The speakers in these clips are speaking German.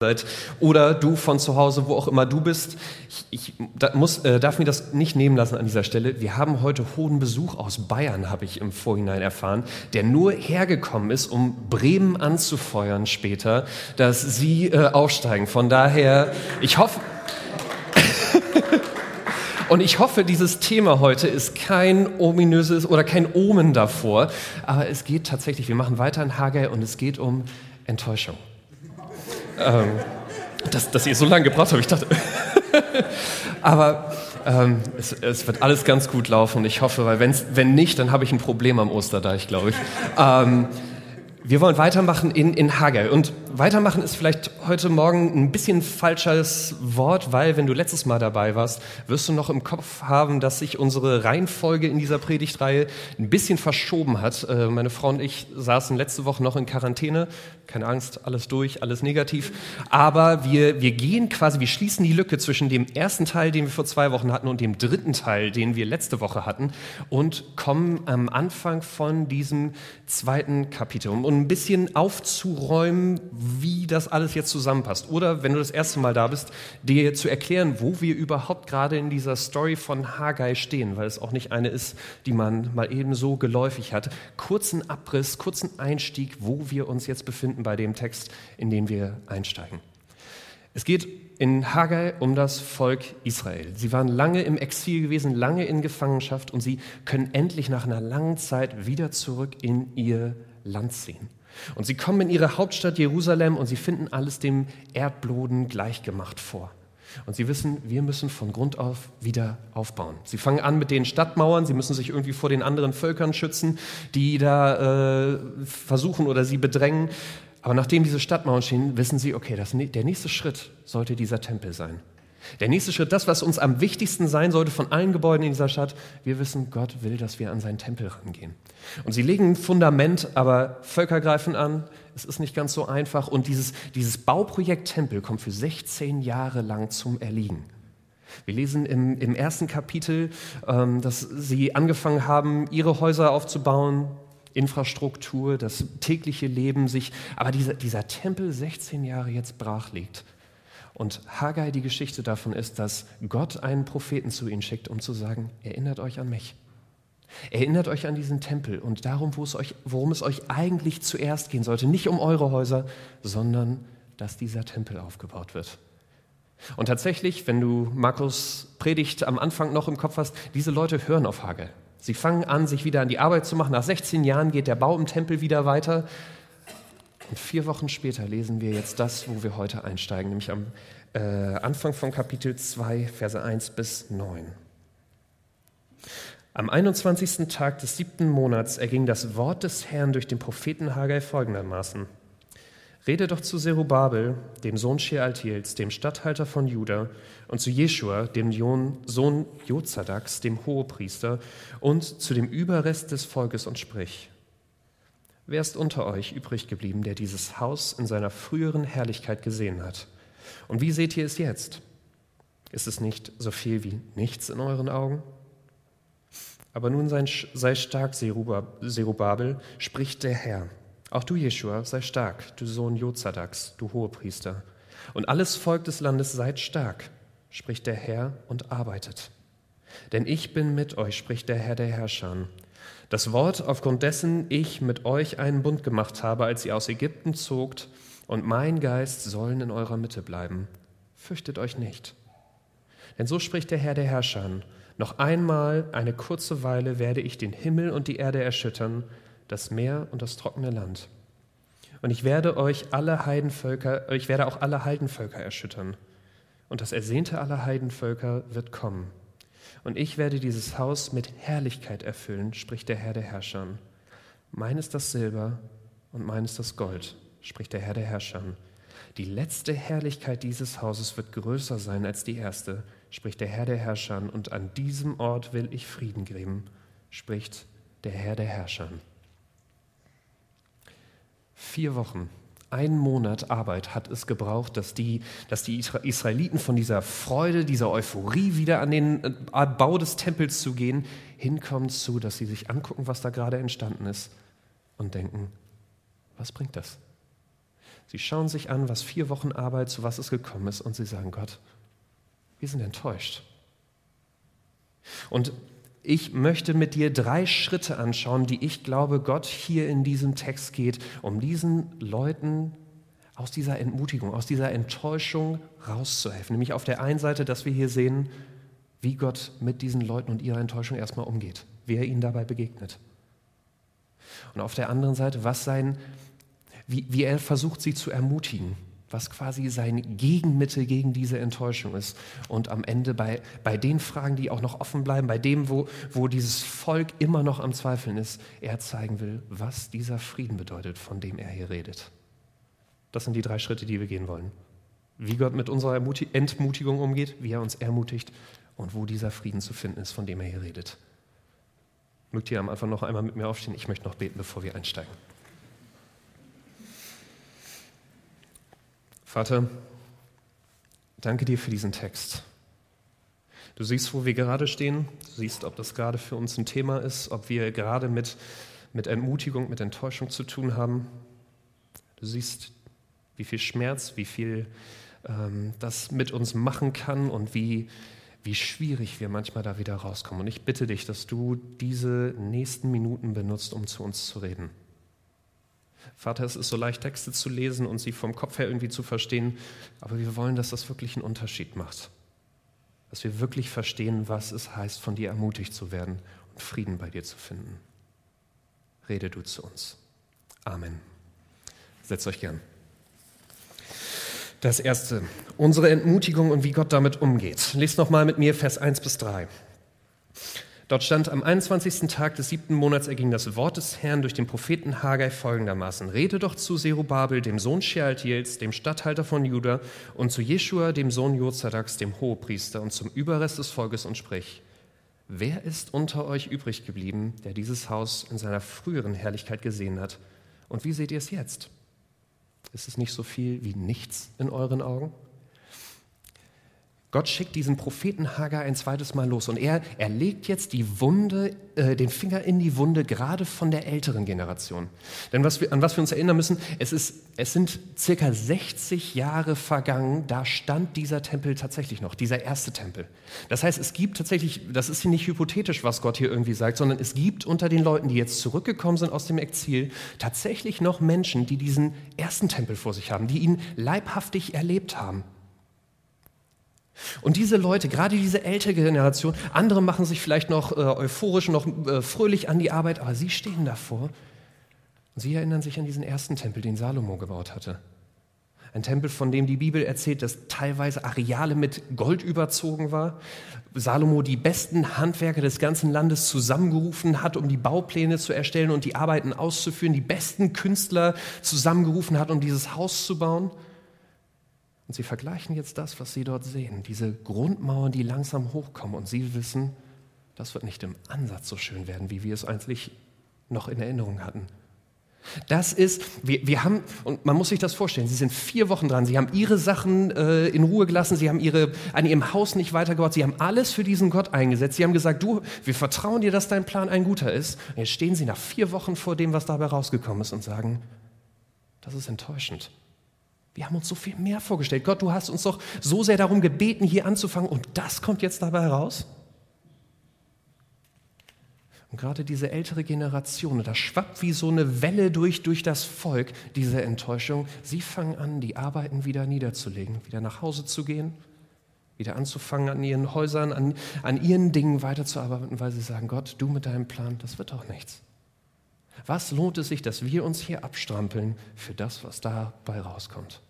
seid oder du von zu Hause, wo auch immer du bist. Ich, ich da muss, äh, darf mir das nicht nehmen lassen an dieser Stelle. Wir haben heute hohen Besuch aus Bayern, habe ich im Vorhinein erfahren, der nur hergekommen ist, um Bremen anzufeuern später, dass sie äh, aufsteigen. Von daher, ich hoffe... Und ich hoffe, dieses Thema heute ist kein ominöses oder kein Omen davor, aber es geht tatsächlich, wir machen weiter in Haggai und es geht um Enttäuschung. Ähm, dass, dass ihr so lange gebraucht habt, ich dachte. Aber ähm, es, es, wird alles ganz gut laufen. Ich hoffe, weil wenn's, wenn nicht, dann habe ich ein Problem am Osterdeich, glaube ich. Ähm, wir wollen weitermachen in, in Haggai. Und weitermachen ist vielleicht heute Morgen ein bisschen falsches Wort, weil wenn du letztes Mal dabei warst, wirst du noch im Kopf haben, dass sich unsere Reihenfolge in dieser Predigtreihe ein bisschen verschoben hat. Äh, meine Frau und ich saßen letzte Woche noch in Quarantäne. Keine Angst, alles durch, alles negativ. Aber wir, wir gehen quasi, wir schließen die Lücke zwischen dem ersten Teil, den wir vor zwei Wochen hatten, und dem dritten Teil, den wir letzte Woche hatten und kommen am Anfang von diesem zweiten Kapitel. Und ein bisschen aufzuräumen, wie das alles jetzt zusammenpasst. Oder wenn du das erste Mal da bist, dir zu erklären, wo wir überhaupt gerade in dieser Story von Haggai stehen, weil es auch nicht eine ist, die man mal eben so geläufig hat. Kurzen Abriss, kurzen Einstieg, wo wir uns jetzt befinden bei dem Text, in den wir einsteigen. Es geht in Haggai um das Volk Israel. Sie waren lange im Exil gewesen, lange in Gefangenschaft und sie können endlich nach einer langen Zeit wieder zurück in ihr Land ziehen. Und sie kommen in ihre Hauptstadt Jerusalem und sie finden alles dem Erdboden gleichgemacht vor. Und sie wissen, wir müssen von Grund auf wieder aufbauen. Sie fangen an mit den Stadtmauern, sie müssen sich irgendwie vor den anderen Völkern schützen, die da äh, versuchen oder sie bedrängen. Aber nachdem diese Stadtmauern stehen, wissen sie, okay, das, der nächste Schritt sollte dieser Tempel sein. Der nächste Schritt, das, was uns am wichtigsten sein sollte von allen Gebäuden in dieser Stadt, wir wissen, Gott will, dass wir an seinen Tempel rangehen. Und sie legen ein Fundament, aber Völker greifen an, es ist nicht ganz so einfach und dieses, dieses Bauprojekt Tempel kommt für 16 Jahre lang zum Erliegen. Wir lesen im, im ersten Kapitel, ähm, dass sie angefangen haben, ihre Häuser aufzubauen, Infrastruktur, das tägliche Leben sich, aber dieser, dieser Tempel 16 Jahre jetzt brach liegt und Haggai die Geschichte davon ist, dass Gott einen Propheten zu ihnen schickt, um zu sagen, erinnert euch an mich. Erinnert euch an diesen Tempel und darum, es euch, worum es euch eigentlich zuerst gehen sollte. Nicht um eure Häuser, sondern dass dieser Tempel aufgebaut wird. Und tatsächlich, wenn du Markus Predigt am Anfang noch im Kopf hast, diese Leute hören auf Haggai. Sie fangen an, sich wieder an die Arbeit zu machen. Nach 16 Jahren geht der Bau im Tempel wieder weiter. Und vier Wochen später lesen wir jetzt das, wo wir heute einsteigen, nämlich am äh, Anfang von Kapitel 2, Verse 1 bis 9. Am 21. Tag des siebten Monats erging das Wort des Herrn durch den Propheten Haggai folgendermaßen. Rede doch zu Zerubabel, dem Sohn Shealtiels, dem Statthalter von Juda, und zu Jeschua, dem Sohn Jozadaks, dem Hohepriester, und zu dem Überrest des Volkes und sprich, Wer ist unter euch übrig geblieben, der dieses Haus in seiner früheren Herrlichkeit gesehen hat? Und wie seht ihr es jetzt? Ist es nicht so viel wie nichts in euren Augen? Aber nun sei stark, Zerubabel, spricht der Herr. Auch du, Jeschua, sei stark, du Sohn Jozadaks, du Hohepriester. Und alles Volk des Landes seid stark, spricht der Herr, und arbeitet. Denn ich bin mit euch, spricht der Herr der Herrscher. Das Wort, aufgrund dessen ich mit euch einen Bund gemacht habe, als ihr aus Ägypten zogt, und mein Geist sollen in eurer Mitte bleiben. Fürchtet euch nicht. Denn so spricht der Herr der Herrscher. Noch einmal, eine kurze Weile, werde ich den Himmel und die Erde erschüttern, das Meer und das trockene Land. Und ich werde euch alle Heidenvölker, ich werde auch alle Heidenvölker erschüttern. Und das Ersehnte aller Heidenvölker wird kommen. Und ich werde dieses Haus mit Herrlichkeit erfüllen, spricht der Herr der Herrscher. Mein ist das Silber und mein ist das Gold, spricht der Herr der Herrscher. Die letzte Herrlichkeit dieses Hauses wird größer sein als die erste, spricht der Herr der Herrscher. Und an diesem Ort will ich Frieden geben, spricht der Herr der Herrscher. Vier Wochen ein Monat Arbeit hat es gebraucht, dass die, dass die Israeliten von dieser Freude, dieser Euphorie wieder an den äh, Bau des Tempels zu gehen, hinkommen zu, dass sie sich angucken, was da gerade entstanden ist und denken, was bringt das? Sie schauen sich an, was vier Wochen Arbeit, zu was es gekommen ist, und sie sagen, Gott, wir sind enttäuscht. Und ich möchte mit dir drei Schritte anschauen, die ich glaube, Gott hier in diesem Text geht, um diesen Leuten aus dieser Entmutigung, aus dieser Enttäuschung rauszuhelfen. Nämlich auf der einen Seite, dass wir hier sehen, wie Gott mit diesen Leuten und ihrer Enttäuschung erstmal umgeht, wie er ihnen dabei begegnet. Und auf der anderen Seite, was sein, wie, wie er versucht, sie zu ermutigen, was quasi sein Gegenmittel gegen diese Enttäuschung ist. Und am Ende bei, bei den Fragen, die auch noch offen bleiben, bei dem, wo, wo dieses Volk immer noch am Zweifeln ist, er zeigen will, was dieser Frieden bedeutet, von dem er hier redet. Das sind die drei Schritte, die wir gehen wollen. Wie Gott mit unserer Entmutigung umgeht, wie er uns ermutigt und wo dieser Frieden zu finden ist, von dem er hier redet. Mögt ihr am Anfang noch einmal mit mir aufstehen? Ich möchte noch beten, bevor wir einsteigen. Vater, danke dir für diesen Text. Du siehst, wo wir gerade stehen. Du siehst, ob das gerade für uns ein Thema ist, ob wir gerade mit, mit Entmutigung, mit Enttäuschung zu tun haben. Du siehst, wie viel Schmerz, wie viel ähm, das mit uns machen kann und wie, wie schwierig wir manchmal da wieder rauskommen. Und ich bitte dich, dass du diese nächsten Minuten benutzt, um zu uns zu reden. Vater, es ist so leicht, Texte zu lesen und sie vom Kopf her irgendwie zu verstehen, aber wir wollen, dass das wirklich einen Unterschied macht. Dass wir wirklich verstehen, was es heißt, von dir ermutigt zu werden und Frieden bei dir zu finden. Rede du zu uns. Amen. Setzt euch gern. Das erste, unsere Entmutigung und wie Gott damit umgeht. Lest nochmal mit mir Vers 1 bis 3. Dort stand, am 21. Tag des siebten Monats erging das Wort des Herrn durch den Propheten Haggai folgendermaßen. Rede doch zu Zerubabel, dem Sohn Shealtiels, dem Statthalter von Juda, und zu Jeschua, dem Sohn Jozadaks, dem Hohepriester, und zum Überrest des Volkes und sprich, wer ist unter euch übrig geblieben, der dieses Haus in seiner früheren Herrlichkeit gesehen hat? Und wie seht ihr es jetzt? Ist es nicht so viel wie nichts in euren Augen? Gott schickt diesen Propheten Hagar ein zweites Mal los und er, er legt jetzt die Wunde, äh, den Finger in die Wunde, gerade von der älteren Generation. Denn was wir, an was wir uns erinnern müssen, es, ist, es sind circa 60 Jahre vergangen, da stand dieser Tempel tatsächlich noch, dieser erste Tempel. Das heißt, es gibt tatsächlich, das ist hier nicht hypothetisch, was Gott hier irgendwie sagt, sondern es gibt unter den Leuten, die jetzt zurückgekommen sind aus dem Exil, tatsächlich noch Menschen, die diesen ersten Tempel vor sich haben, die ihn leibhaftig erlebt haben. Und diese Leute, gerade diese ältere Generation, andere machen sich vielleicht noch äh, euphorisch, noch äh, fröhlich an die Arbeit, aber sie stehen davor und sie erinnern sich an diesen ersten Tempel, den Salomo gebaut hatte. Ein Tempel, von dem die Bibel erzählt, dass teilweise Areale mit Gold überzogen war. Salomo die besten Handwerker des ganzen Landes zusammengerufen hat, um die Baupläne zu erstellen und die Arbeiten auszuführen, die besten Künstler zusammengerufen hat, um dieses Haus zu bauen. Und sie vergleichen jetzt das, was sie dort sehen, diese Grundmauern, die langsam hochkommen. Und sie wissen, das wird nicht im Ansatz so schön werden, wie wir es eigentlich noch in Erinnerung hatten. Das ist, wir, wir haben, und man muss sich das vorstellen, sie sind vier Wochen dran, sie haben ihre Sachen äh, in Ruhe gelassen, sie haben ihre, an ihrem Haus nicht weitergebaut, sie haben alles für diesen Gott eingesetzt, sie haben gesagt, du, wir vertrauen dir, dass dein Plan ein guter ist. Und jetzt stehen sie nach vier Wochen vor dem, was dabei rausgekommen ist und sagen, das ist enttäuschend. Wir haben uns so viel mehr vorgestellt. Gott, du hast uns doch so sehr darum gebeten, hier anzufangen und das kommt jetzt dabei heraus? Und gerade diese ältere Generation, da schwappt wie so eine Welle durch, durch das Volk, diese Enttäuschung. Sie fangen an, die Arbeiten wieder niederzulegen, wieder nach Hause zu gehen, wieder anzufangen, an ihren Häusern, an, an ihren Dingen weiterzuarbeiten, weil sie sagen, Gott, du mit deinem Plan, das wird doch nichts. Was lohnt es sich, dass wir uns hier abstrampeln für das, was dabei rauskommt?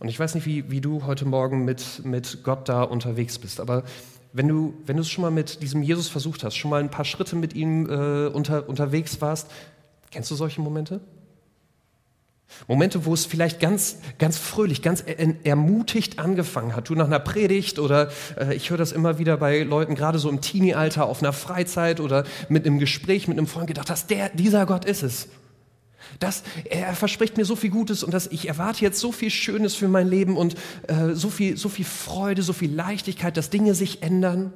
Und ich weiß nicht, wie, wie du heute Morgen mit, mit Gott da unterwegs bist, aber wenn du, wenn du es schon mal mit diesem Jesus versucht hast, schon mal ein paar Schritte mit ihm äh, unter, unterwegs warst, kennst du solche Momente? Momente, wo es vielleicht ganz, ganz fröhlich, ganz ermutigt angefangen hat. Du nach einer Predigt oder äh, ich höre das immer wieder bei Leuten, gerade so im Teenie-Alter, auf einer Freizeit oder mit einem Gespräch mit einem Freund gedacht hast, der, dieser Gott ist es. Das, er verspricht mir so viel Gutes und das, ich erwarte jetzt so viel Schönes für mein Leben und äh, so, viel, so viel Freude, so viel Leichtigkeit, dass Dinge sich ändern.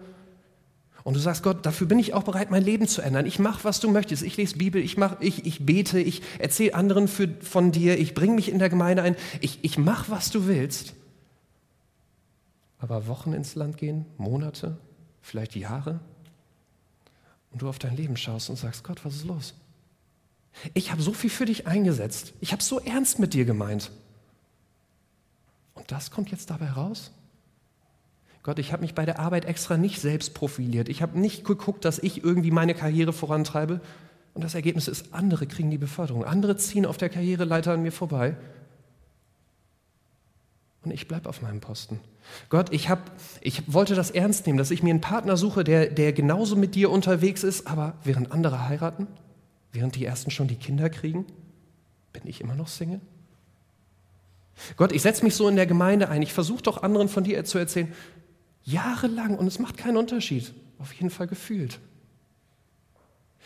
Und du sagst, Gott, dafür bin ich auch bereit, mein Leben zu ändern. Ich mache, was du möchtest. Ich lese Bibel, ich, mach, ich, ich bete, ich erzähle anderen für, von dir, ich bringe mich in der Gemeinde ein. Ich, ich mache, was du willst. Aber Wochen ins Land gehen, Monate, vielleicht Jahre, und du auf dein Leben schaust und sagst, Gott, was ist los? Ich habe so viel für dich eingesetzt. Ich habe so ernst mit dir gemeint. Und das kommt jetzt dabei raus? Gott, ich habe mich bei der Arbeit extra nicht selbst profiliert. Ich habe nicht geguckt, dass ich irgendwie meine Karriere vorantreibe. Und das Ergebnis ist, andere kriegen die Beförderung. Andere ziehen auf der Karriereleiter an mir vorbei. Und ich bleibe auf meinem Posten. Gott, ich, hab, ich wollte das ernst nehmen, dass ich mir einen Partner suche, der, der genauso mit dir unterwegs ist, aber während andere heiraten, während die ersten schon die Kinder kriegen, bin ich immer noch Single? Gott, ich setze mich so in der Gemeinde ein, ich versuche doch anderen von dir zu erzählen, Jahrelang und es macht keinen Unterschied. Auf jeden Fall gefühlt.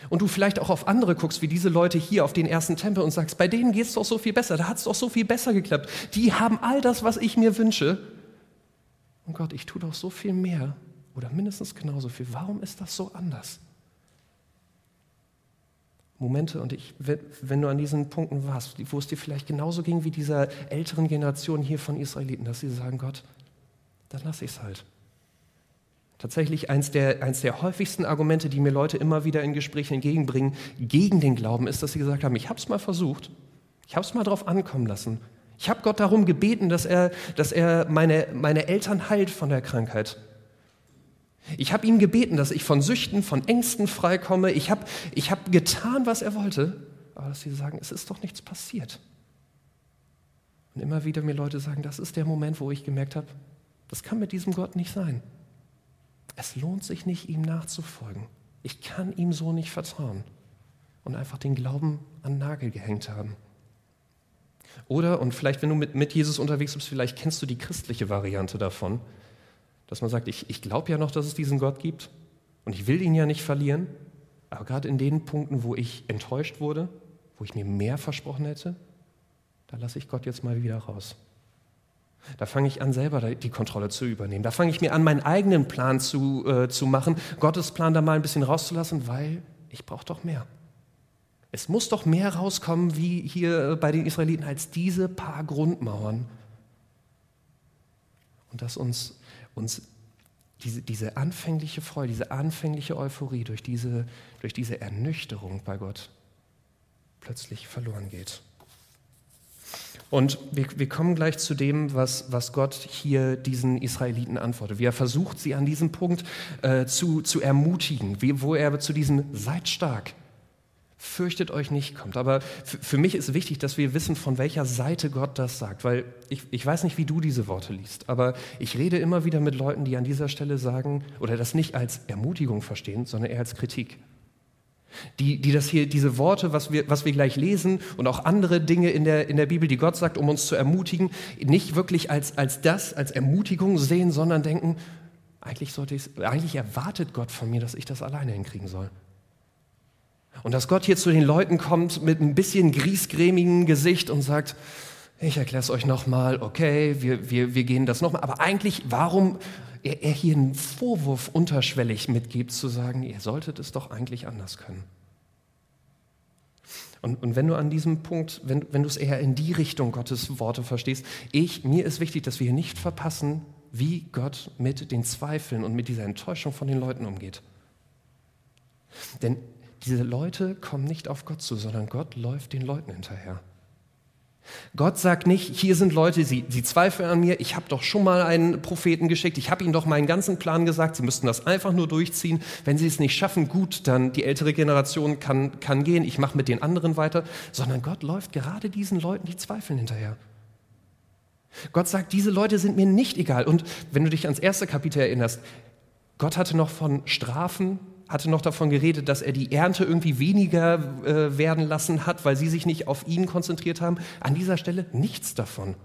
Und du vielleicht auch auf andere guckst, wie diese Leute hier auf den ersten Tempel und sagst, bei denen geht es doch so viel besser, da hat es doch so viel besser geklappt. Die haben all das, was ich mir wünsche. Und Gott, ich tue doch so viel mehr oder mindestens genauso viel. Warum ist das so anders? Momente, und ich, wenn du an diesen Punkten warst, wo es dir vielleicht genauso ging wie dieser älteren Generation hier von Israeliten, dass sie sagen, Gott, dann lass ich es halt. Tatsächlich eins der, eins der häufigsten Argumente, die mir Leute immer wieder in Gesprächen entgegenbringen, gegen den Glauben, ist, dass sie gesagt haben, ich habe es mal versucht, ich habe es mal drauf ankommen lassen. Ich habe Gott darum gebeten, dass er, dass er meine, meine Eltern heilt von der Krankheit. Ich habe ihm gebeten, dass ich von Süchten, von Ängsten freikomme. Ich habe ich hab getan, was er wollte. Aber dass sie sagen, es ist doch nichts passiert. Und immer wieder mir Leute sagen, das ist der Moment, wo ich gemerkt habe, das kann mit diesem Gott nicht sein. Es lohnt sich nicht, ihm nachzufolgen. Ich kann ihm so nicht vertrauen und einfach den Glauben an Nagel gehängt haben. Oder, und vielleicht, wenn du mit, mit Jesus unterwegs bist, vielleicht kennst du die christliche Variante davon, dass man sagt, ich, ich glaube ja noch, dass es diesen Gott gibt und ich will ihn ja nicht verlieren, aber gerade in den Punkten, wo ich enttäuscht wurde, wo ich mir mehr versprochen hätte, da lasse ich Gott jetzt mal wieder raus. Da fange ich an, selber die Kontrolle zu übernehmen. Da fange ich mir an, meinen eigenen Plan zu, äh, zu machen, Gottes Plan da mal ein bisschen rauszulassen, weil ich brauche doch mehr. Es muss doch mehr rauskommen, wie hier bei den Israeliten, als diese paar Grundmauern. Und dass uns, uns diese, diese anfängliche Freude, diese anfängliche Euphorie durch diese, durch diese Ernüchterung bei Gott plötzlich verloren geht. Und wir, wir, kommen gleich zu dem, was, was, Gott hier diesen Israeliten antwortet. Wie er versucht, sie an diesem Punkt äh, zu, zu ermutigen, wie, wo er zu diesem Seid stark, fürchtet euch nicht kommt. Aber für mich ist wichtig, dass wir wissen, von welcher Seite Gott das sagt, weil ich, ich weiß nicht, wie du diese Worte liest, aber ich rede immer wieder mit Leuten, die an dieser Stelle sagen oder das nicht als Ermutigung verstehen, sondern eher als Kritik die, die das hier, diese Worte, was wir, was wir gleich lesen und auch andere Dinge in der, in der Bibel, die Gott sagt, um uns zu ermutigen, nicht wirklich als, als das, als Ermutigung sehen, sondern denken, eigentlich, sollte eigentlich erwartet Gott von mir, dass ich das alleine hinkriegen soll. Und dass Gott hier zu den Leuten kommt mit ein bisschen griesgrämigem Gesicht und sagt, ich erkläre es euch nochmal, okay, wir, wir, wir gehen das nochmal. Aber eigentlich, warum er, er hier einen Vorwurf unterschwellig mitgibt, zu sagen, ihr solltet es doch eigentlich anders können. Und, und, wenn du an diesem Punkt, wenn, wenn du es eher in die Richtung Gottes Worte verstehst, ich, mir ist wichtig, dass wir nicht verpassen, wie Gott mit den Zweifeln und mit dieser Enttäuschung von den Leuten umgeht. Denn diese Leute kommen nicht auf Gott zu, sondern Gott läuft den Leuten hinterher. Gott sagt nicht, hier sind Leute, sie, sie zweifeln an mir, ich habe doch schon mal einen Propheten geschickt, ich habe ihnen doch meinen ganzen Plan gesagt, sie müssten das einfach nur durchziehen. Wenn sie es nicht schaffen, gut, dann die ältere Generation kann, kann gehen, ich mache mit den anderen weiter, sondern Gott läuft gerade diesen Leuten, die zweifeln hinterher. Gott sagt, diese Leute sind mir nicht egal. Und wenn du dich ans erste Kapitel erinnerst, Gott hatte noch von Strafen hatte noch davon geredet, dass er die Ernte irgendwie weniger äh, werden lassen hat, weil sie sich nicht auf ihn konzentriert haben. An dieser Stelle nichts davon.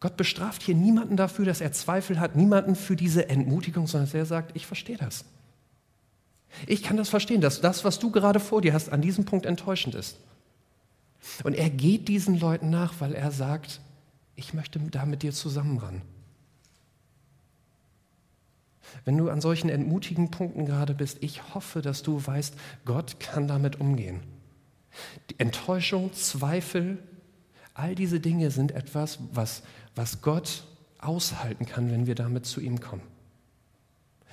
Gott bestraft hier niemanden dafür, dass er Zweifel hat, niemanden für diese Entmutigung, sondern er sagt, ich verstehe das. Ich kann das verstehen, dass das, was du gerade vor dir hast, an diesem Punkt enttäuschend ist. Und er geht diesen Leuten nach, weil er sagt, ich möchte da mit dir zusammen ran. Wenn du an solchen entmutigen Punkten gerade bist, ich hoffe, dass du weißt, Gott kann damit umgehen. Die Enttäuschung, Zweifel, all diese Dinge sind etwas, was, was Gott aushalten kann, wenn wir damit zu ihm kommen.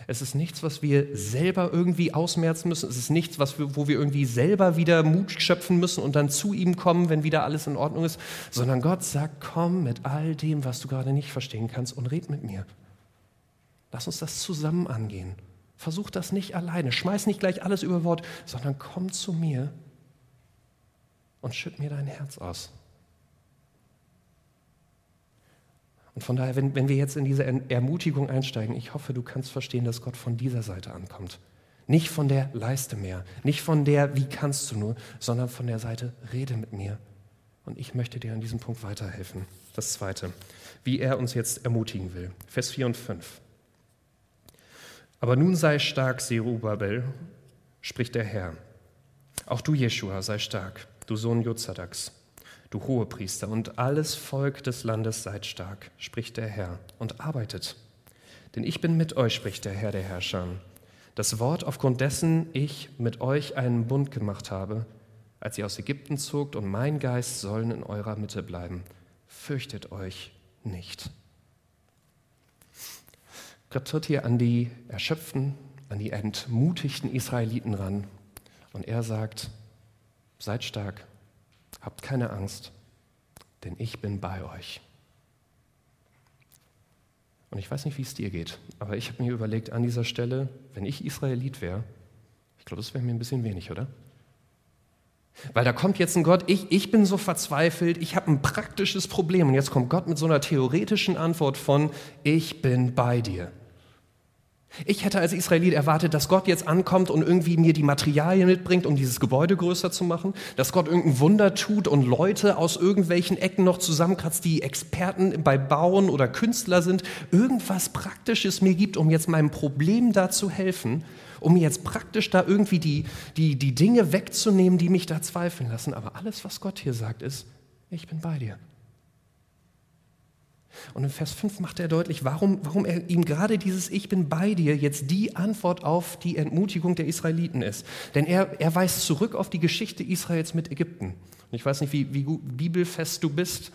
Es ist nichts, was wir selber irgendwie ausmerzen müssen. Es ist nichts, was wir, wo wir irgendwie selber wieder Mut schöpfen müssen und dann zu ihm kommen, wenn wieder alles in Ordnung ist, sondern Gott sagt, komm mit all dem, was du gerade nicht verstehen kannst und red mit mir. Lass uns das zusammen angehen. Versuch das nicht alleine. Schmeiß nicht gleich alles über Wort, sondern komm zu mir und schütt mir dein Herz aus. Und von daher, wenn, wenn wir jetzt in diese Ermutigung einsteigen, ich hoffe, du kannst verstehen, dass Gott von dieser Seite ankommt. Nicht von der Leiste mehr, nicht von der, wie kannst du nur, sondern von der Seite, rede mit mir. Und ich möchte dir an diesem Punkt weiterhelfen. Das Zweite, wie er uns jetzt ermutigen will. Vers 4 und 5. Aber nun sei stark, Serubabel, spricht der Herr. Auch du, Jeschua, sei stark, du Sohn Jozadaks, du Hohepriester, und alles Volk des Landes seid stark, spricht der Herr, und arbeitet. Denn ich bin mit euch, spricht der Herr der Herrscher. Das Wort, aufgrund dessen ich mit euch einen Bund gemacht habe, als ihr aus Ägypten zogt, und mein Geist sollen in eurer Mitte bleiben. Fürchtet euch nicht. Gott tritt hier an die erschöpften, an die entmutigten Israeliten ran und er sagt, seid stark, habt keine Angst, denn ich bin bei euch. Und ich weiß nicht, wie es dir geht, aber ich habe mir überlegt, an dieser Stelle, wenn ich Israelit wäre, ich glaube, das wäre mir ein bisschen wenig, oder? Weil da kommt jetzt ein Gott, ich, ich bin so verzweifelt, ich habe ein praktisches Problem und jetzt kommt Gott mit so einer theoretischen Antwort von, ich bin bei dir. Ich hätte als Israelit erwartet, dass Gott jetzt ankommt und irgendwie mir die Materialien mitbringt, um dieses Gebäude größer zu machen, dass Gott irgendein Wunder tut und Leute aus irgendwelchen Ecken noch zusammenkratzt, die Experten bei Bauen oder Künstler sind, irgendwas Praktisches mir gibt, um jetzt meinem Problem da zu helfen, um mir jetzt praktisch da irgendwie die, die, die Dinge wegzunehmen, die mich da zweifeln lassen. Aber alles, was Gott hier sagt, ist, ich bin bei dir. Und in Vers 5 macht er deutlich, warum, warum er ihm gerade dieses Ich bin bei dir jetzt die Antwort auf die Entmutigung der Israeliten ist. Denn er, er weist zurück auf die Geschichte Israels mit Ägypten. Und ich weiß nicht, wie, wie bibelfest du bist,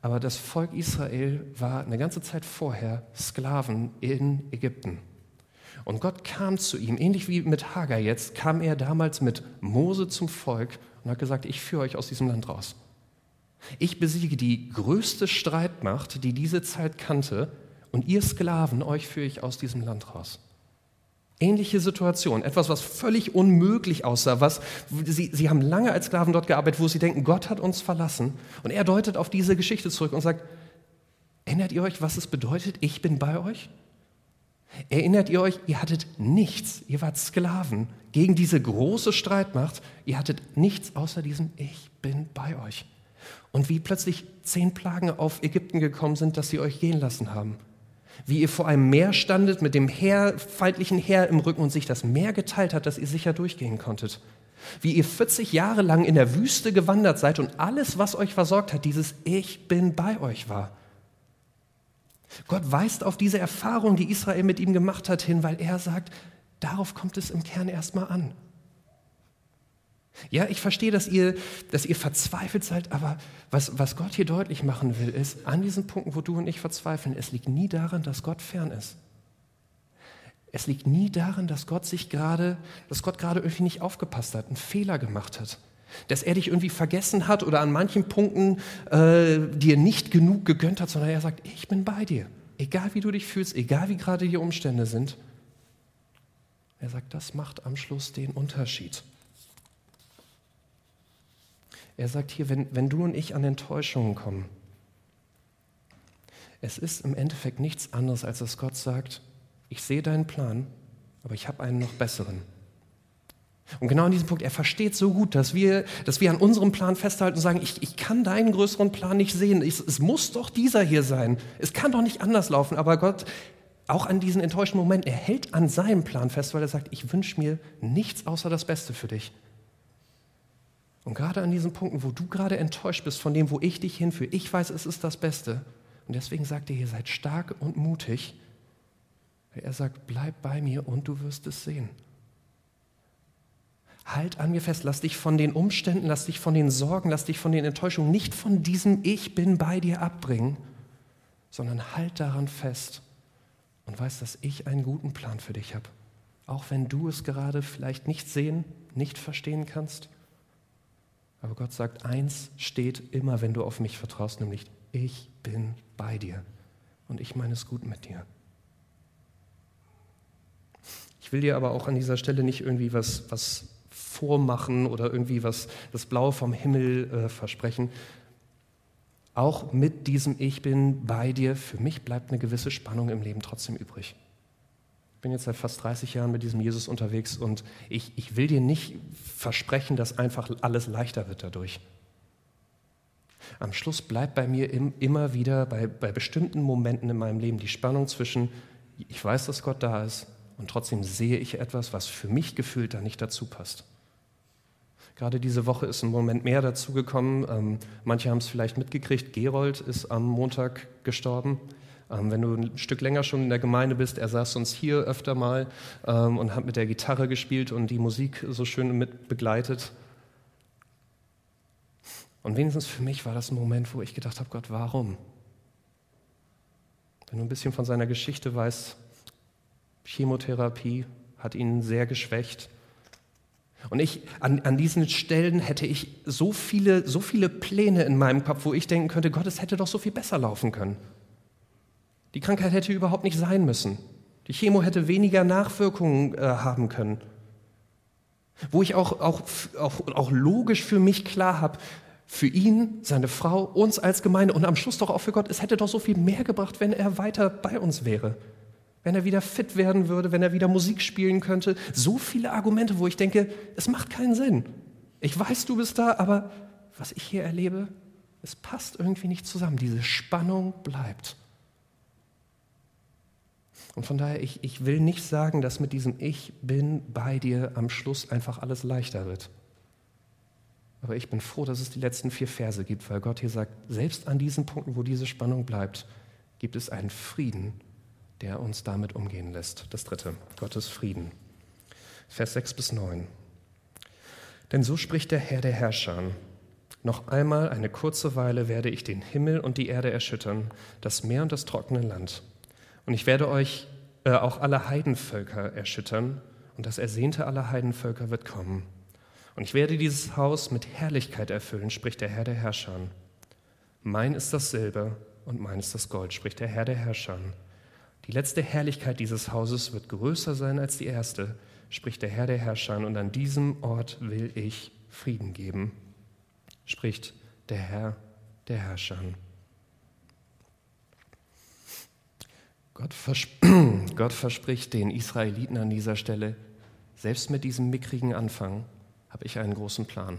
aber das Volk Israel war eine ganze Zeit vorher Sklaven in Ägypten. Und Gott kam zu ihm, ähnlich wie mit Hagar jetzt, kam er damals mit Mose zum Volk und hat gesagt, ich führe euch aus diesem Land raus. Ich besiege die größte Streitmacht, die diese Zeit kannte, und ihr Sklaven, euch führe ich aus diesem Land raus. Ähnliche Situation, etwas, was völlig unmöglich aussah, was sie, sie haben lange als Sklaven dort gearbeitet, wo sie denken, Gott hat uns verlassen. Und er deutet auf diese Geschichte zurück und sagt, erinnert ihr euch, was es bedeutet, ich bin bei euch? Erinnert ihr euch, ihr hattet nichts, ihr wart Sklaven gegen diese große Streitmacht, ihr hattet nichts außer diesem Ich bin bei euch und wie plötzlich zehn Plagen auf Ägypten gekommen sind, dass sie euch gehen lassen haben. Wie ihr vor einem Meer standet mit dem Heer, feindlichen Heer im Rücken und sich das Meer geteilt hat, dass ihr sicher durchgehen konntet. Wie ihr 40 Jahre lang in der Wüste gewandert seid und alles, was euch versorgt hat, dieses Ich bin bei euch war. Gott weist auf diese Erfahrung, die Israel mit ihm gemacht hat, hin, weil er sagt, darauf kommt es im Kern erstmal an. Ja, ich verstehe, dass ihr, dass ihr verzweifelt seid, aber was, was Gott hier deutlich machen will, ist, an diesen Punkten, wo du und ich verzweifeln, es liegt nie daran, dass Gott fern ist. Es liegt nie daran, dass Gott sich gerade, dass Gott gerade irgendwie nicht aufgepasst hat, einen Fehler gemacht hat. Dass er dich irgendwie vergessen hat oder an manchen Punkten äh, dir nicht genug gegönnt hat, sondern er sagt, ich bin bei dir. Egal wie du dich fühlst, egal wie gerade die Umstände sind. Er sagt, das macht am Schluss den Unterschied. Er sagt hier, wenn, wenn du und ich an Enttäuschungen kommen, es ist im Endeffekt nichts anderes, als dass Gott sagt, ich sehe deinen Plan, aber ich habe einen noch besseren. Und genau an diesem Punkt, er versteht so gut, dass wir, dass wir an unserem Plan festhalten und sagen, ich, ich kann deinen größeren Plan nicht sehen. Ich, es muss doch dieser hier sein. Es kann doch nicht anders laufen. Aber Gott, auch an diesen enttäuschten Moment, er hält an seinem Plan fest, weil er sagt, ich wünsche mir nichts außer das Beste für dich. Und gerade an diesen Punkten, wo du gerade enttäuscht bist von dem, wo ich dich hinführe, ich weiß, es ist das Beste. Und deswegen sagt er, ihr seid stark und mutig. Er sagt, bleib bei mir und du wirst es sehen. Halt an mir fest, lass dich von den Umständen, lass dich von den Sorgen, lass dich von den Enttäuschungen, nicht von diesem Ich bin bei dir abbringen, sondern halt daran fest und weiß, dass ich einen guten Plan für dich habe. Auch wenn du es gerade vielleicht nicht sehen, nicht verstehen kannst. Aber Gott sagt, eins steht immer, wenn du auf mich vertraust, nämlich ich bin bei dir und ich meine es gut mit dir. Ich will dir aber auch an dieser Stelle nicht irgendwie was, was vormachen oder irgendwie was das Blaue vom Himmel äh, versprechen. Auch mit diesem Ich bin bei dir, für mich bleibt eine gewisse Spannung im Leben trotzdem übrig. Ich bin jetzt seit fast 30 Jahren mit diesem Jesus unterwegs und ich, ich will dir nicht versprechen, dass einfach alles leichter wird dadurch. Am Schluss bleibt bei mir im, immer wieder bei, bei bestimmten Momenten in meinem Leben die Spannung zwischen, ich weiß, dass Gott da ist und trotzdem sehe ich etwas, was für mich gefühlt da nicht dazu passt. Gerade diese Woche ist ein Moment mehr dazugekommen. Ähm, manche haben es vielleicht mitgekriegt. Gerold ist am Montag gestorben. Ähm, wenn du ein Stück länger schon in der Gemeinde bist, er saß uns hier öfter mal ähm, und hat mit der Gitarre gespielt und die Musik so schön mit begleitet. Und wenigstens für mich war das ein Moment, wo ich gedacht habe, Gott, warum? Wenn du ein bisschen von seiner Geschichte weißt, Chemotherapie hat ihn sehr geschwächt. Und ich, an, an diesen Stellen hätte ich so viele, so viele Pläne in meinem Kopf, wo ich denken könnte, Gott, es hätte doch so viel besser laufen können. Die Krankheit hätte überhaupt nicht sein müssen. Die Chemo hätte weniger Nachwirkungen äh, haben können. Wo ich auch, auch, auch, auch logisch für mich klar habe, für ihn, seine Frau, uns als Gemeinde und am Schluss doch auch für Gott, es hätte doch so viel mehr gebracht, wenn er weiter bei uns wäre wenn er wieder fit werden würde, wenn er wieder Musik spielen könnte. So viele Argumente, wo ich denke, es macht keinen Sinn. Ich weiß, du bist da, aber was ich hier erlebe, es passt irgendwie nicht zusammen. Diese Spannung bleibt. Und von daher, ich, ich will nicht sagen, dass mit diesem Ich bin bei dir am Schluss einfach alles leichter wird. Aber ich bin froh, dass es die letzten vier Verse gibt, weil Gott hier sagt, selbst an diesen Punkten, wo diese Spannung bleibt, gibt es einen Frieden, der uns damit umgehen lässt. Das dritte, Gottes Frieden. Vers 6 bis 9. Denn so spricht der Herr der Herrscher. Noch einmal eine kurze Weile werde ich den Himmel und die Erde erschüttern, das Meer und das trockene Land. Und ich werde euch äh, auch alle Heidenvölker erschüttern, und das Ersehnte aller Heidenvölker wird kommen. Und ich werde dieses Haus mit Herrlichkeit erfüllen, spricht der Herr der Herrscher. Mein ist das Silber und mein ist das Gold, spricht der Herr der Herrscher. Die letzte Herrlichkeit dieses Hauses wird größer sein als die erste, spricht der Herr der Herrscher, und an diesem Ort will ich Frieden geben, spricht der Herr der Herrscher. Gott, vers Gott verspricht den Israeliten an dieser Stelle, selbst mit diesem mickrigen Anfang habe ich einen großen Plan.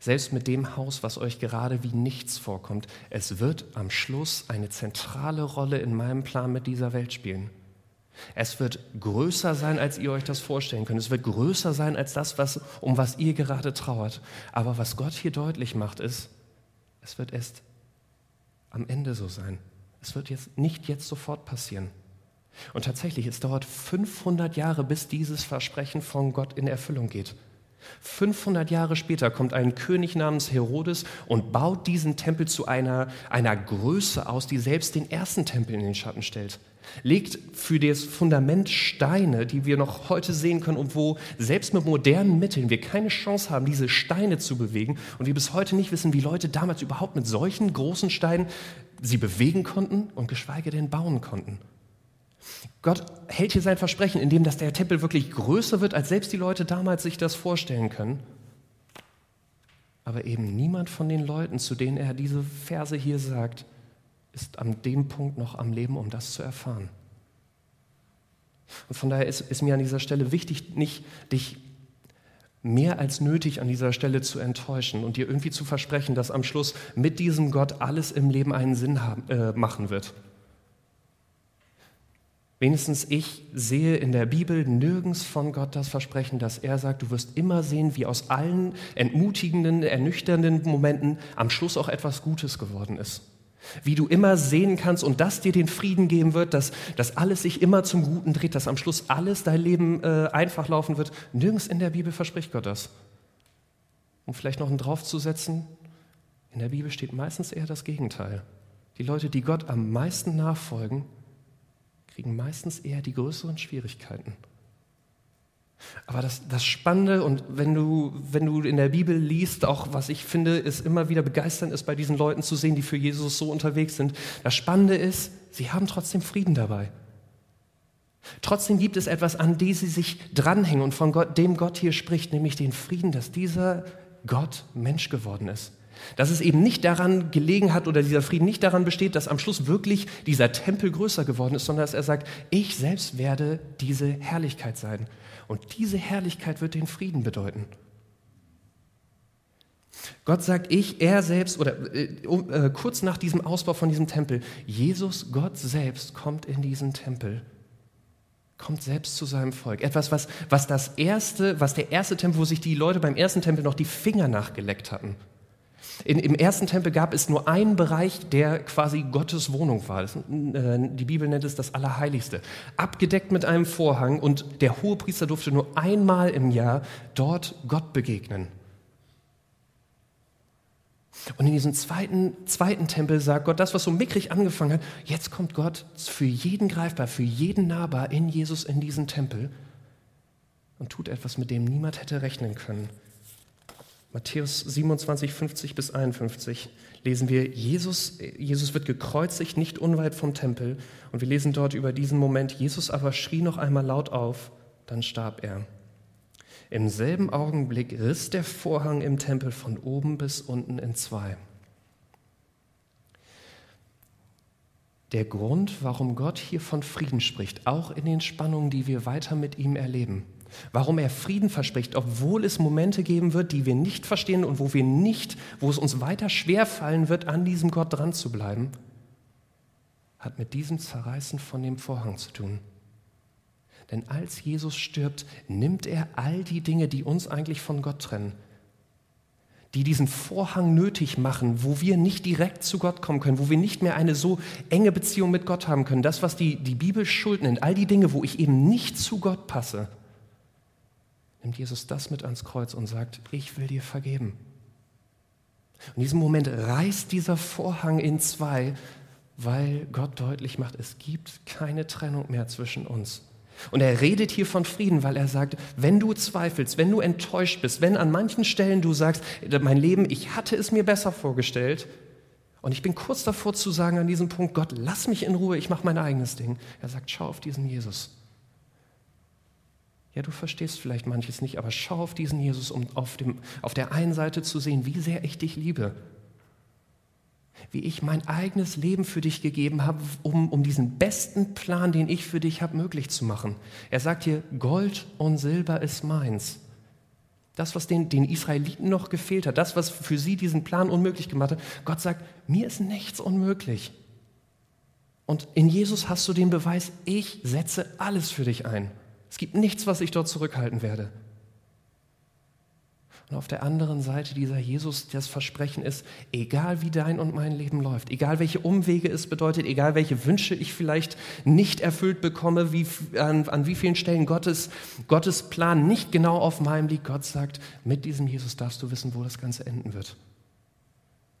Selbst mit dem Haus, was euch gerade wie nichts vorkommt, es wird am Schluss eine zentrale Rolle in meinem Plan mit dieser Welt spielen. Es wird größer sein, als ihr euch das vorstellen könnt. Es wird größer sein als das, was, um was ihr gerade trauert. Aber was Gott hier deutlich macht, ist, es wird erst am Ende so sein. Es wird jetzt nicht jetzt sofort passieren. Und tatsächlich, es dauert 500 Jahre, bis dieses Versprechen von Gott in Erfüllung geht. 500 Jahre später kommt ein König namens Herodes und baut diesen Tempel zu einer, einer Größe aus, die selbst den ersten Tempel in den Schatten stellt. Legt für das Fundament Steine, die wir noch heute sehen können und wo selbst mit modernen Mitteln wir keine Chance haben, diese Steine zu bewegen und wir bis heute nicht wissen, wie Leute damals überhaupt mit solchen großen Steinen sie bewegen konnten und geschweige denn bauen konnten. Gott hält hier sein Versprechen, indem dass der Tempel wirklich größer wird, als selbst die Leute damals sich das vorstellen können. Aber eben niemand von den Leuten, zu denen er diese Verse hier sagt, ist an dem Punkt noch am Leben, um das zu erfahren. Und von daher ist, ist mir an dieser Stelle wichtig, nicht dich mehr als nötig an dieser Stelle zu enttäuschen und dir irgendwie zu versprechen, dass am Schluss mit diesem Gott alles im Leben einen Sinn haben, äh, machen wird. Wenigstens ich sehe in der Bibel nirgends von Gott das Versprechen, dass er sagt, du wirst immer sehen, wie aus allen entmutigenden, ernüchternden Momenten am Schluss auch etwas Gutes geworden ist. Wie du immer sehen kannst und das dir den Frieden geben wird, dass, dass alles sich immer zum Guten dreht, dass am Schluss alles dein Leben äh, einfach laufen wird. Nirgends in der Bibel verspricht Gott das. Um vielleicht noch einen draufzusetzen, in der Bibel steht meistens eher das Gegenteil. Die Leute, die Gott am meisten nachfolgen, kriegen meistens eher die größeren Schwierigkeiten. Aber das, das Spannende und wenn du, wenn du in der Bibel liest, auch was ich finde, ist immer wieder begeisternd ist, bei diesen Leuten zu sehen, die für Jesus so unterwegs sind. Das Spannende ist, sie haben trotzdem Frieden dabei. Trotzdem gibt es etwas, an dem sie sich dranhängen und von Gott, dem Gott hier spricht, nämlich den Frieden, dass dieser Gott Mensch geworden ist. Dass es eben nicht daran gelegen hat oder dieser Frieden nicht daran besteht, dass am Schluss wirklich dieser Tempel größer geworden ist, sondern dass er sagt, ich selbst werde diese Herrlichkeit sein. Und diese Herrlichkeit wird den Frieden bedeuten. Gott sagt ich, er selbst, oder äh, äh, kurz nach diesem Ausbau von diesem Tempel, Jesus, Gott selbst, kommt in diesen Tempel, kommt selbst zu seinem Volk. Etwas, was, was das erste, was der erste Tempel, wo sich die Leute beim ersten Tempel noch die Finger nachgeleckt hatten. In, Im ersten Tempel gab es nur einen Bereich, der quasi Gottes Wohnung war. Das, äh, die Bibel nennt es das Allerheiligste. Abgedeckt mit einem Vorhang und der Hohepriester durfte nur einmal im Jahr dort Gott begegnen. Und in diesem zweiten, zweiten Tempel sagt Gott, das, was so mickrig angefangen hat, jetzt kommt Gott für jeden greifbar, für jeden nahbar in Jesus in diesen Tempel und tut etwas, mit dem niemand hätte rechnen können. Matthäus 27, 50 bis 51 lesen wir, Jesus, Jesus wird gekreuzigt, nicht unweit vom Tempel. Und wir lesen dort über diesen Moment, Jesus aber schrie noch einmal laut auf, dann starb er. Im selben Augenblick riss der Vorhang im Tempel von oben bis unten in zwei. Der Grund, warum Gott hier von Frieden spricht, auch in den Spannungen, die wir weiter mit ihm erleben, Warum er Frieden verspricht, obwohl es Momente geben wird, die wir nicht verstehen und wo wir nicht, wo es uns weiter schwer fallen wird, an diesem Gott dran zu bleiben, hat mit diesem Zerreißen von dem Vorhang zu tun. Denn als Jesus stirbt, nimmt er all die Dinge, die uns eigentlich von Gott trennen, die diesen Vorhang nötig machen, wo wir nicht direkt zu Gott kommen können, wo wir nicht mehr eine so enge Beziehung mit Gott haben können. Das, was die, die Bibel Schuld nennt, all die Dinge, wo ich eben nicht zu Gott passe, nimmt Jesus das mit ans Kreuz und sagt, ich will dir vergeben. In diesem Moment reißt dieser Vorhang in zwei, weil Gott deutlich macht, es gibt keine Trennung mehr zwischen uns. Und er redet hier von Frieden, weil er sagt, wenn du zweifelst, wenn du enttäuscht bist, wenn an manchen Stellen du sagst, mein Leben, ich hatte es mir besser vorgestellt, und ich bin kurz davor zu sagen an diesem Punkt, Gott, lass mich in Ruhe, ich mache mein eigenes Ding. Er sagt, schau auf diesen Jesus. Ja, du verstehst vielleicht manches nicht, aber schau auf diesen Jesus, um auf, dem, auf der einen Seite zu sehen, wie sehr ich dich liebe. Wie ich mein eigenes Leben für dich gegeben habe, um, um diesen besten Plan, den ich für dich habe, möglich zu machen. Er sagt hier, Gold und Silber ist meins. Das, was den, den Israeliten noch gefehlt hat, das, was für sie diesen Plan unmöglich gemacht hat. Gott sagt, mir ist nichts unmöglich. Und in Jesus hast du den Beweis, ich setze alles für dich ein. Es gibt nichts, was ich dort zurückhalten werde. Und auf der anderen Seite dieser Jesus, das Versprechen ist, egal wie dein und mein Leben läuft, egal welche Umwege es bedeutet, egal welche Wünsche ich vielleicht nicht erfüllt bekomme, wie, an, an wie vielen Stellen Gottes, Gottes Plan nicht genau auf meinem liegt, Gott sagt, mit diesem Jesus darfst du wissen, wo das Ganze enden wird.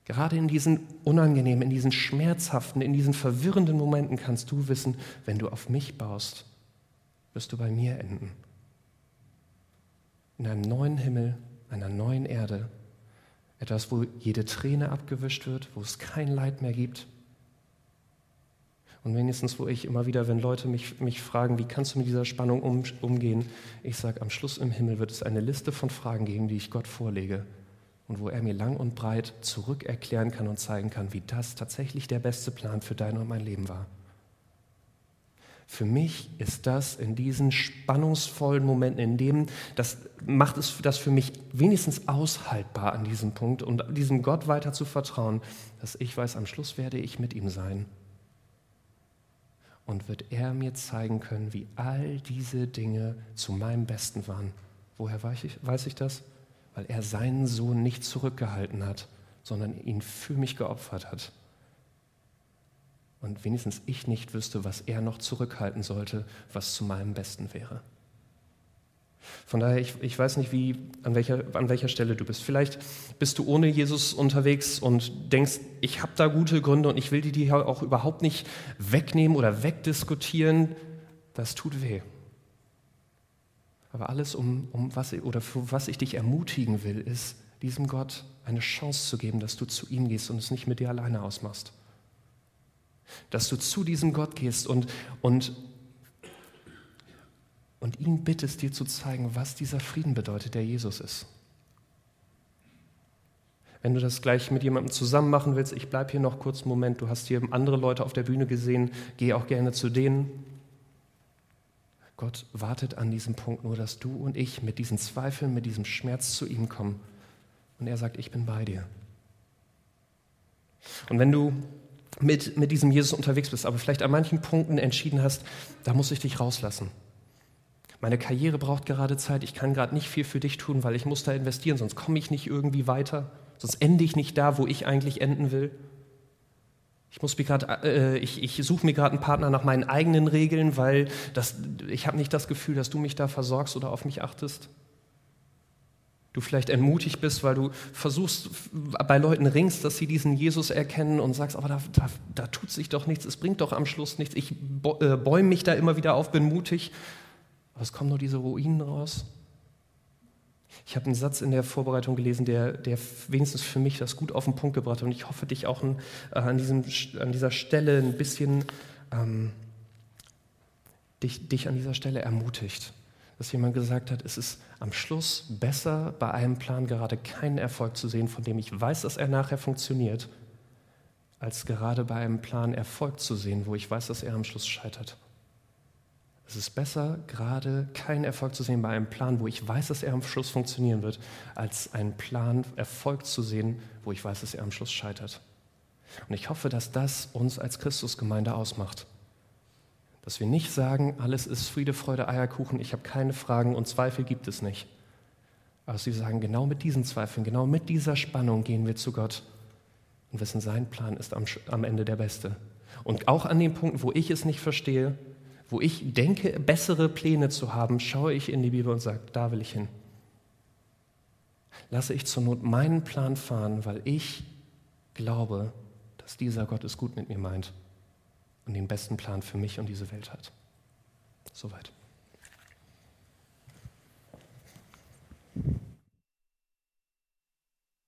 Gerade in diesen unangenehmen, in diesen schmerzhaften, in diesen verwirrenden Momenten kannst du wissen, wenn du auf mich baust, wirst du bei mir enden. In einem neuen Himmel, einer neuen Erde. Etwas, wo jede Träne abgewischt wird, wo es kein Leid mehr gibt. Und wenigstens, wo ich immer wieder, wenn Leute mich, mich fragen, wie kannst du mit dieser Spannung um, umgehen, ich sage, am Schluss im Himmel wird es eine Liste von Fragen geben, die ich Gott vorlege und wo er mir lang und breit zurück erklären kann und zeigen kann, wie das tatsächlich der beste Plan für dein und mein Leben war. Für mich ist das in diesen spannungsvollen Momenten, in dem das macht es das für mich wenigstens aushaltbar an diesem Punkt und diesem Gott weiter zu vertrauen, dass ich weiß, am Schluss werde ich mit ihm sein. Und wird er mir zeigen können, wie all diese Dinge zu meinem Besten waren. Woher weiß ich, weiß ich das? Weil er seinen Sohn nicht zurückgehalten hat, sondern ihn für mich geopfert hat. Und wenigstens ich nicht wüsste, was er noch zurückhalten sollte, was zu meinem Besten wäre. Von daher, ich, ich weiß nicht, wie, an, welcher, an welcher Stelle du bist. Vielleicht bist du ohne Jesus unterwegs und denkst, ich habe da gute Gründe und ich will die dir auch überhaupt nicht wegnehmen oder wegdiskutieren. Das tut weh. Aber alles, um, um was, oder für was ich dich ermutigen will, ist, diesem Gott eine Chance zu geben, dass du zu ihm gehst und es nicht mit dir alleine ausmachst. Dass du zu diesem Gott gehst und, und, und ihn bittest, dir zu zeigen, was dieser Frieden bedeutet, der Jesus ist. Wenn du das gleich mit jemandem zusammen machen willst, ich bleibe hier noch kurz einen Moment, du hast hier andere Leute auf der Bühne gesehen, geh auch gerne zu denen. Gott wartet an diesem Punkt nur, dass du und ich mit diesen Zweifeln, mit diesem Schmerz zu ihm kommen. Und er sagt, ich bin bei dir. Und wenn du mit, mit diesem Jesus unterwegs bist, aber vielleicht an manchen Punkten entschieden hast, da muss ich dich rauslassen. Meine Karriere braucht gerade Zeit, ich kann gerade nicht viel für dich tun, weil ich muss da investieren, sonst komme ich nicht irgendwie weiter, sonst ende ich nicht da, wo ich eigentlich enden will. Ich, muss äh, ich, ich suche mir gerade einen Partner nach meinen eigenen Regeln, weil das, ich habe nicht das Gefühl, dass du mich da versorgst oder auf mich achtest du vielleicht entmutigt bist, weil du versuchst, bei Leuten ringst, dass sie diesen Jesus erkennen und sagst, aber da, da, da tut sich doch nichts, es bringt doch am Schluss nichts. Ich äh, bäume mich da immer wieder auf, bin mutig, aber es kommen nur diese Ruinen raus. Ich habe einen Satz in der Vorbereitung gelesen, der, der wenigstens für mich das gut auf den Punkt gebracht hat und ich hoffe, dich auch ein, äh, an, diesem, an dieser Stelle ein bisschen, ähm, dich, dich an dieser Stelle ermutigt dass jemand gesagt hat, es ist am Schluss besser, bei einem Plan gerade keinen Erfolg zu sehen, von dem ich weiß, dass er nachher funktioniert, als gerade bei einem Plan Erfolg zu sehen, wo ich weiß, dass er am Schluss scheitert. Es ist besser, gerade keinen Erfolg zu sehen bei einem Plan, wo ich weiß, dass er am Schluss funktionieren wird, als einen Plan Erfolg zu sehen, wo ich weiß, dass er am Schluss scheitert. Und ich hoffe, dass das uns als Christusgemeinde ausmacht. Dass wir nicht sagen, alles ist Friede, Freude, Eierkuchen, ich habe keine Fragen und Zweifel gibt es nicht. Aber wir sagen, genau mit diesen Zweifeln, genau mit dieser Spannung gehen wir zu Gott und wissen, sein Plan ist am, am Ende der beste. Und auch an den Punkten, wo ich es nicht verstehe, wo ich denke, bessere Pläne zu haben, schaue ich in die Bibel und sage, da will ich hin. Lasse ich zur Not meinen Plan fahren, weil ich glaube, dass dieser Gott es gut mit mir meint und den besten Plan für mich und diese Welt hat. Soweit.